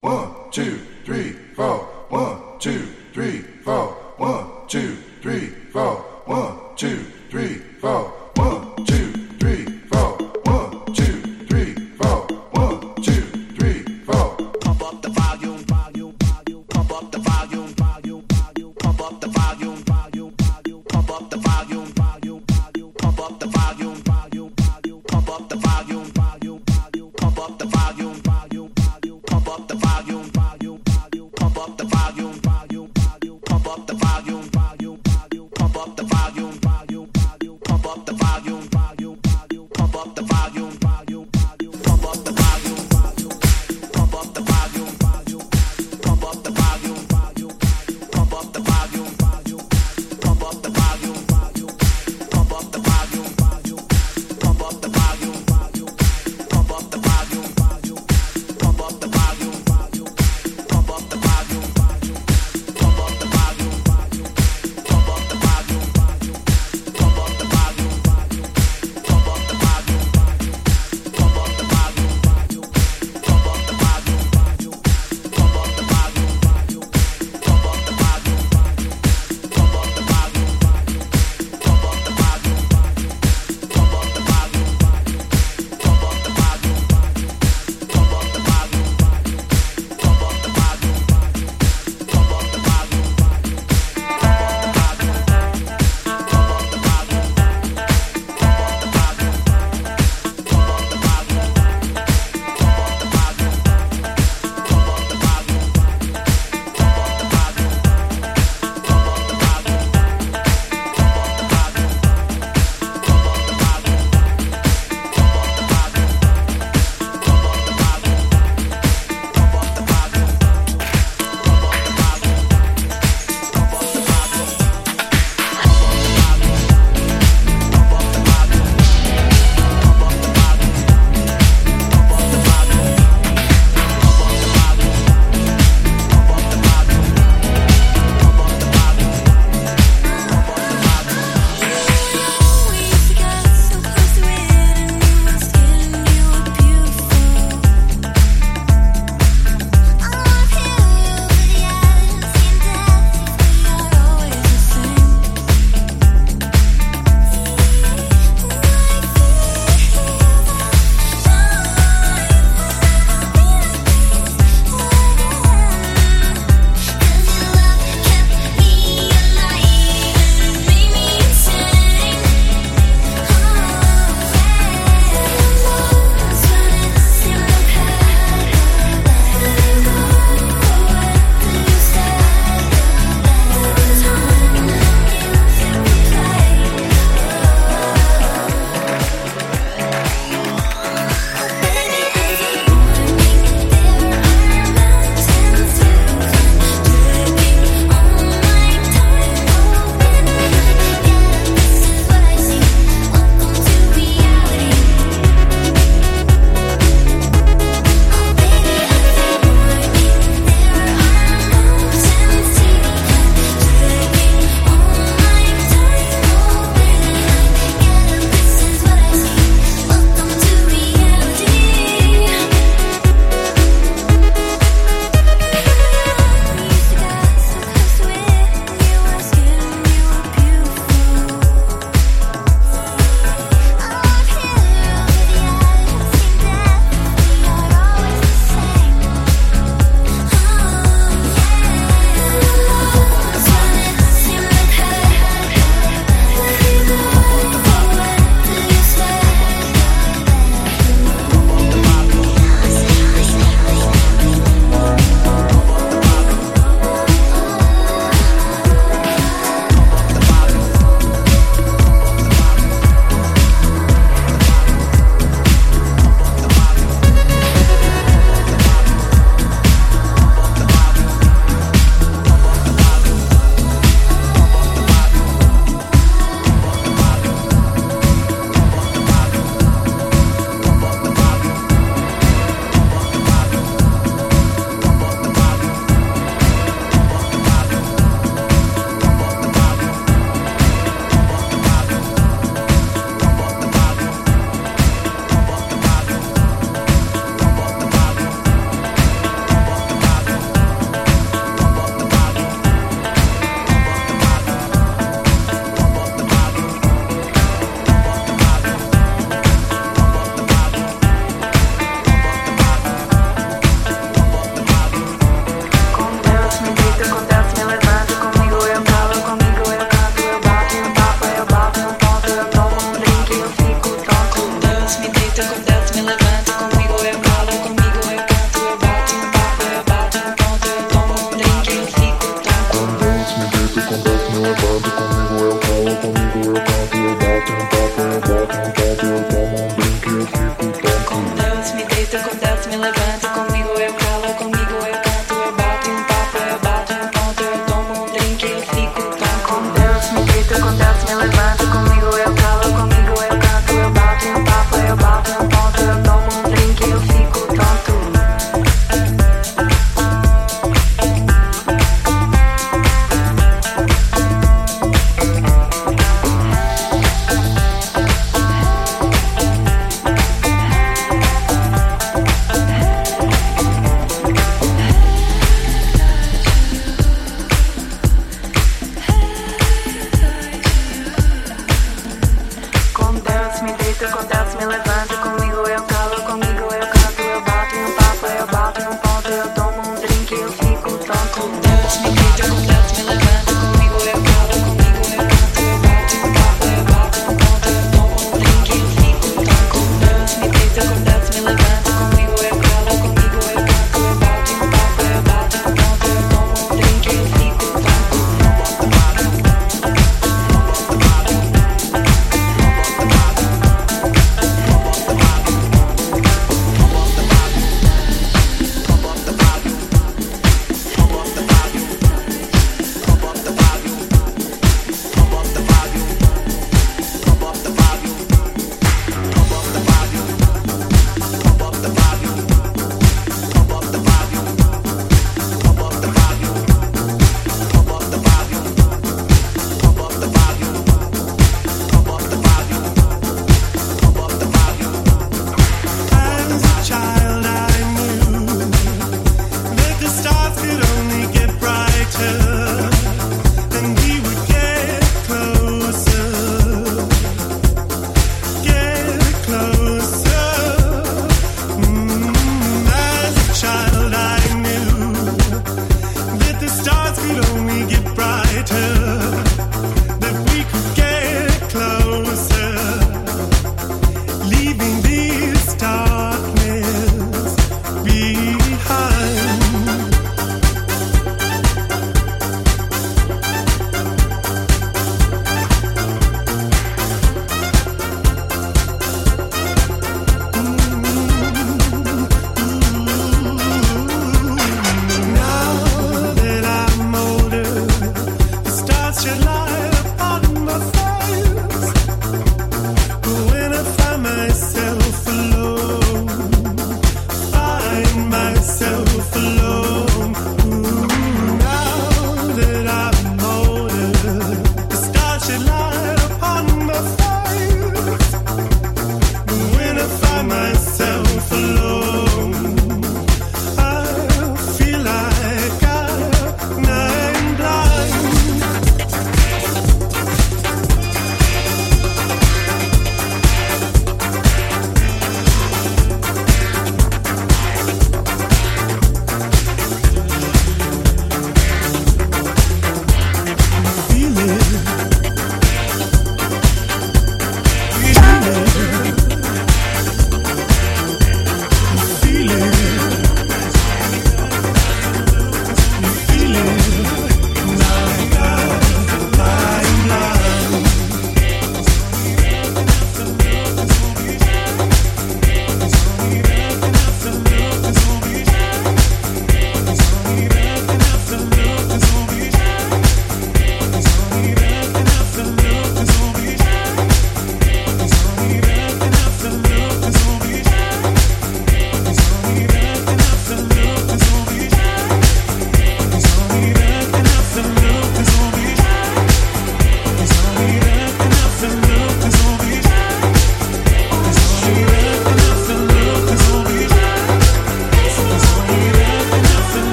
One, two, three, four. One, two, three, four. One, two, three, four. One, two, three, four. One, two,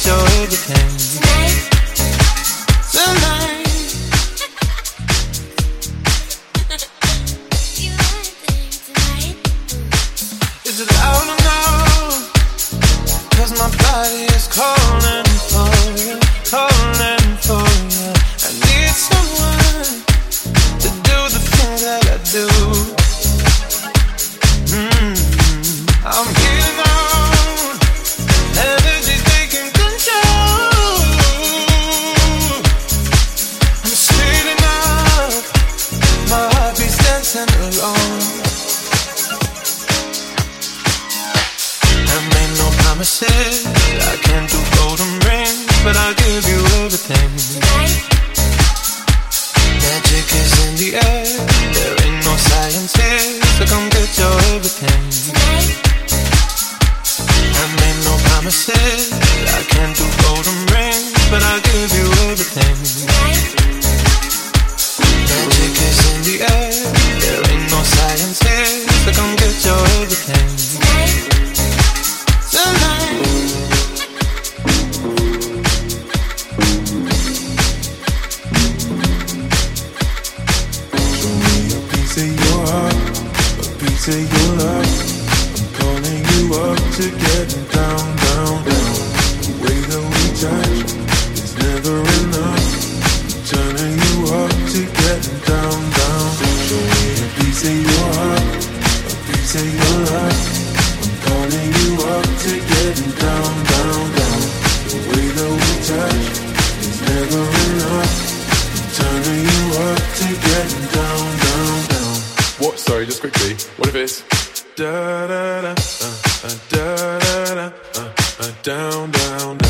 calling piece of your heart, a piece of your life. I'm calling you up to getting down, down, down. The way that we touch is never enough. I'm turning you up to getting down, down, down. What? Sorry, just quickly. What if it's da da da uh, uh, da da da uh, uh, down, down.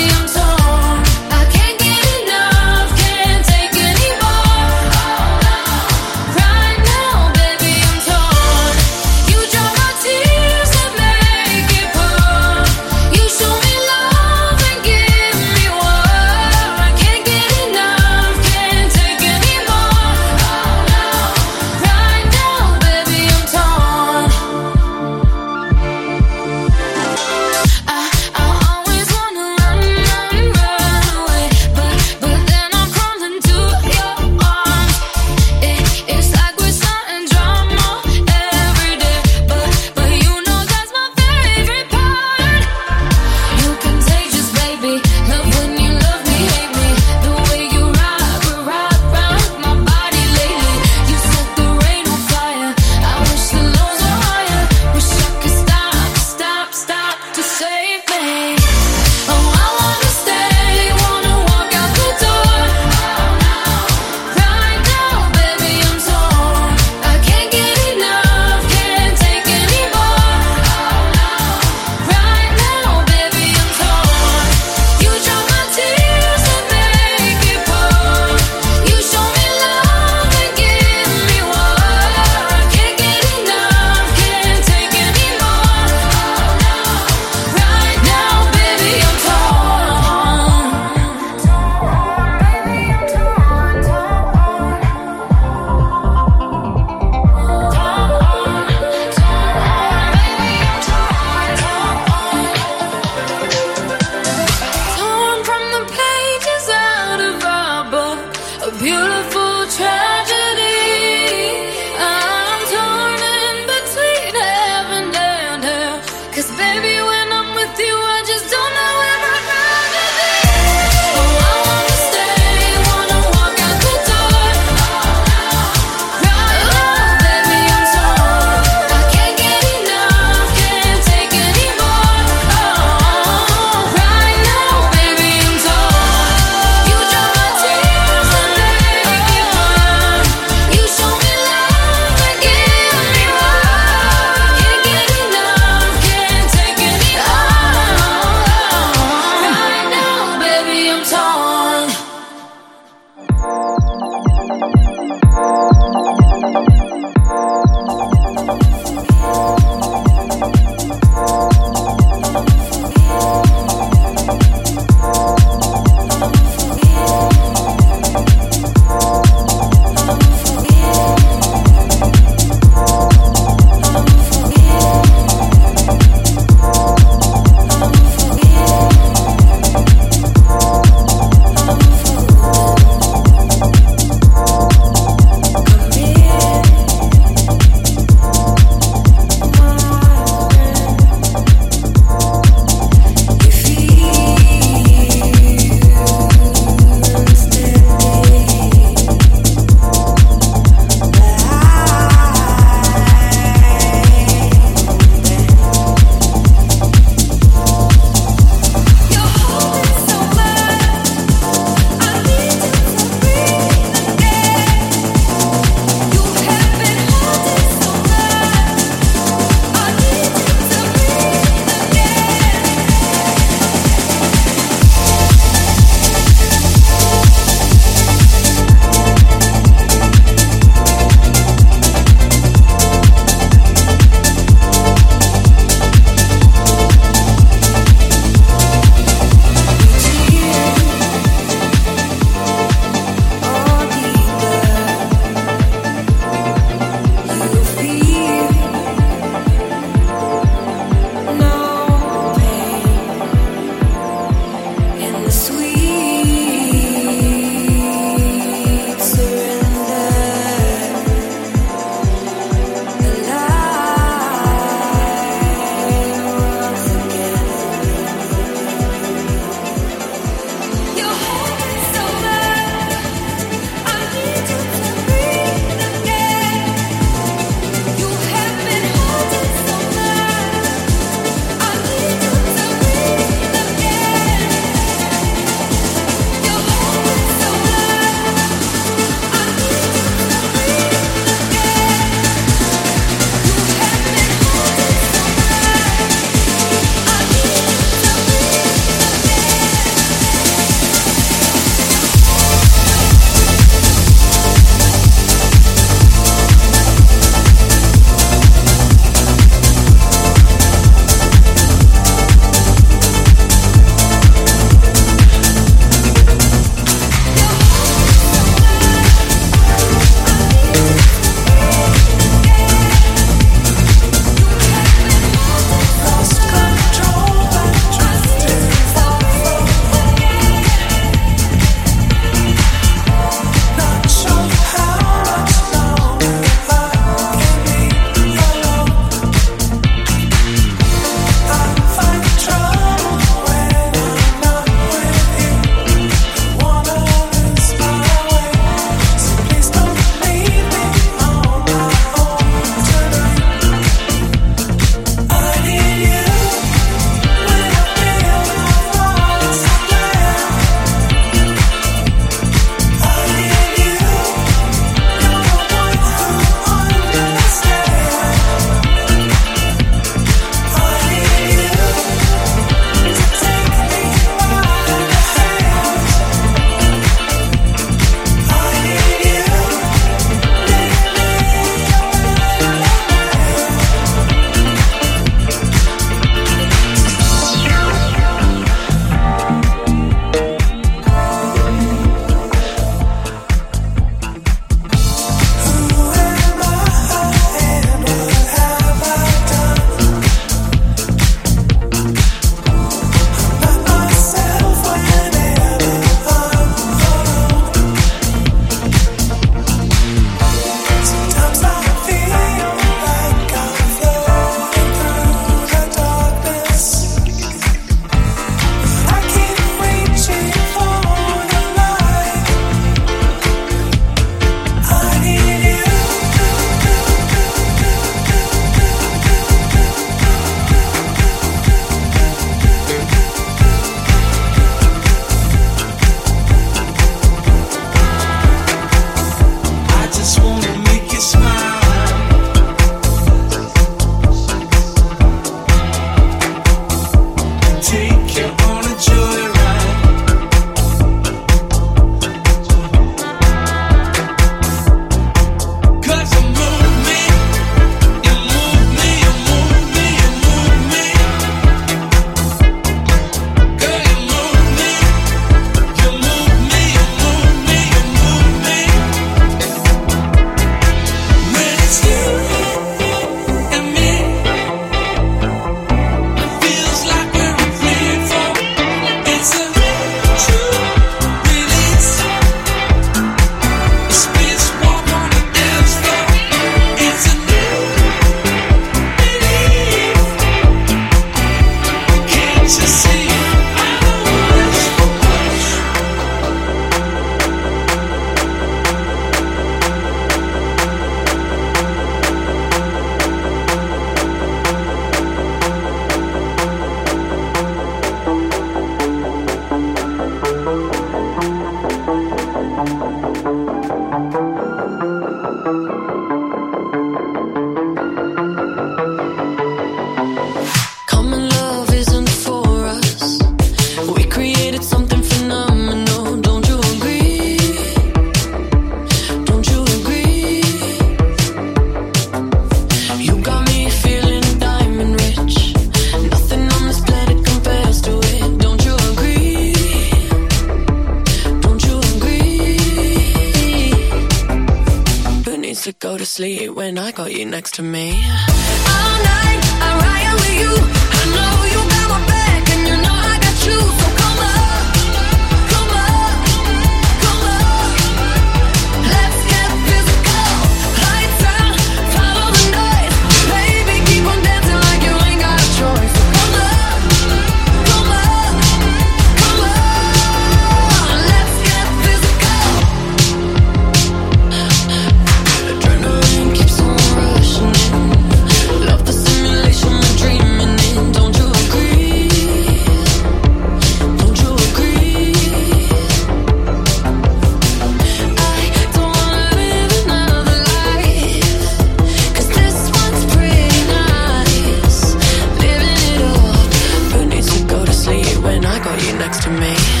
me.